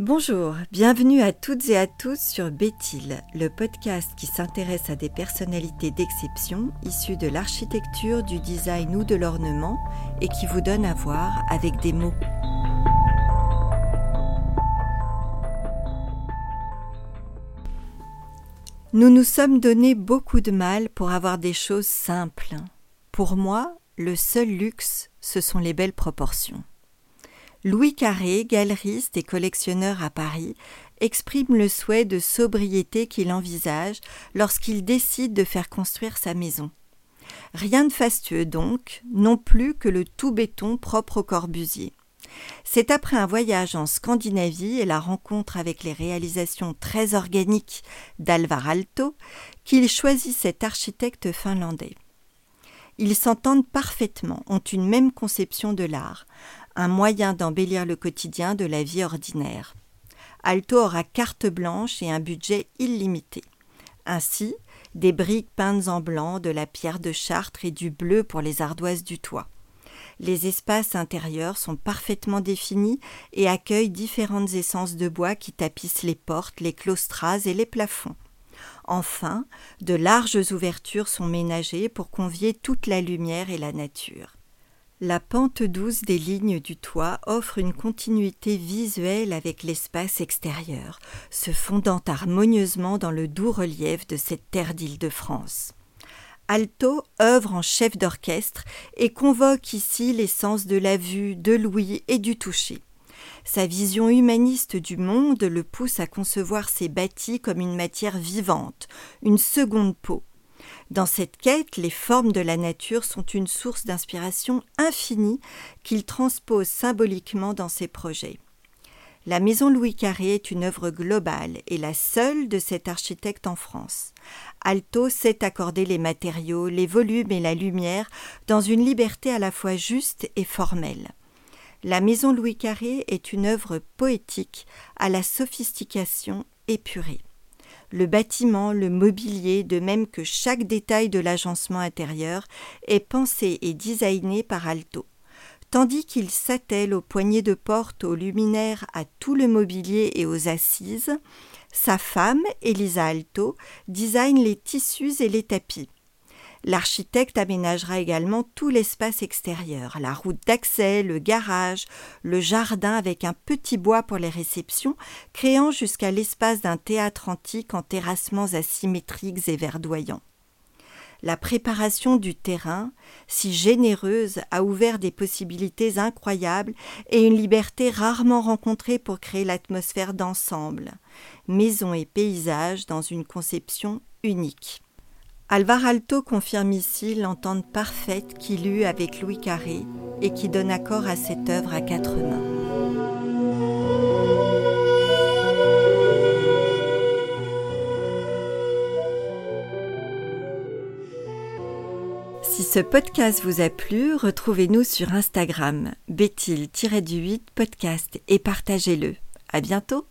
Bonjour, bienvenue à toutes et à tous sur Béthil, le podcast qui s'intéresse à des personnalités d'exception issues de l'architecture, du design ou de l'ornement et qui vous donne à voir avec des mots. Nous nous sommes donné beaucoup de mal pour avoir des choses simples. Pour moi, le seul luxe, ce sont les belles proportions. Louis Carré, galeriste et collectionneur à Paris, exprime le souhait de sobriété qu'il envisage lorsqu'il décide de faire construire sa maison. Rien de fastueux donc, non plus que le tout béton propre au Corbusier. C'est après un voyage en Scandinavie et la rencontre avec les réalisations très organiques d'Alvar Aalto qu'il choisit cet architecte finlandais. Ils s'entendent parfaitement, ont une même conception de l'art, un moyen d'embellir le quotidien de la vie ordinaire. Alto aura carte blanche et un budget illimité. Ainsi, des briques peintes en blanc, de la pierre de Chartres et du bleu pour les ardoises du toit. Les espaces intérieurs sont parfaitement définis et accueillent différentes essences de bois qui tapissent les portes, les claustras et les plafonds. Enfin, de larges ouvertures sont ménagées pour convier toute la lumière et la nature. La pente douce des lignes du toit offre une continuité visuelle avec l'espace extérieur, se fondant harmonieusement dans le doux relief de cette terre d'Île-de-France. Alto œuvre en chef d'orchestre et convoque ici l'essence de la vue, de l'ouïe et du toucher. Sa vision humaniste du monde le pousse à concevoir ses bâtis comme une matière vivante, une seconde peau. Dans cette quête, les formes de la nature sont une source d'inspiration infinie qu'il transpose symboliquement dans ses projets. La maison Louis Carré est une œuvre globale et la seule de cet architecte en France. Alto sait accorder les matériaux, les volumes et la lumière dans une liberté à la fois juste et formelle. La maison Louis Carré est une œuvre poétique à la sophistication épurée le bâtiment, le mobilier, de même que chaque détail de l'agencement intérieur, est pensé et designé par Alto. Tandis qu'il s'attelle aux poignées de porte, aux luminaires, à tout le mobilier et aux assises, sa femme, Elisa Alto, design les tissus et les tapis. L'architecte aménagera également tout l'espace extérieur, la route d'accès, le garage, le jardin avec un petit bois pour les réceptions, créant jusqu'à l'espace d'un théâtre antique en terrassements asymétriques et verdoyants. La préparation du terrain, si généreuse, a ouvert des possibilités incroyables et une liberté rarement rencontrée pour créer l'atmosphère d'ensemble, maison et paysage dans une conception unique. Alvar Alto confirme ici l'entente parfaite qu'il eut avec Louis Carré et qui donne accord à cette œuvre à quatre mains. Si ce podcast vous a plu, retrouvez-nous sur Instagram, béthil-du-8 podcast et partagez-le. À bientôt!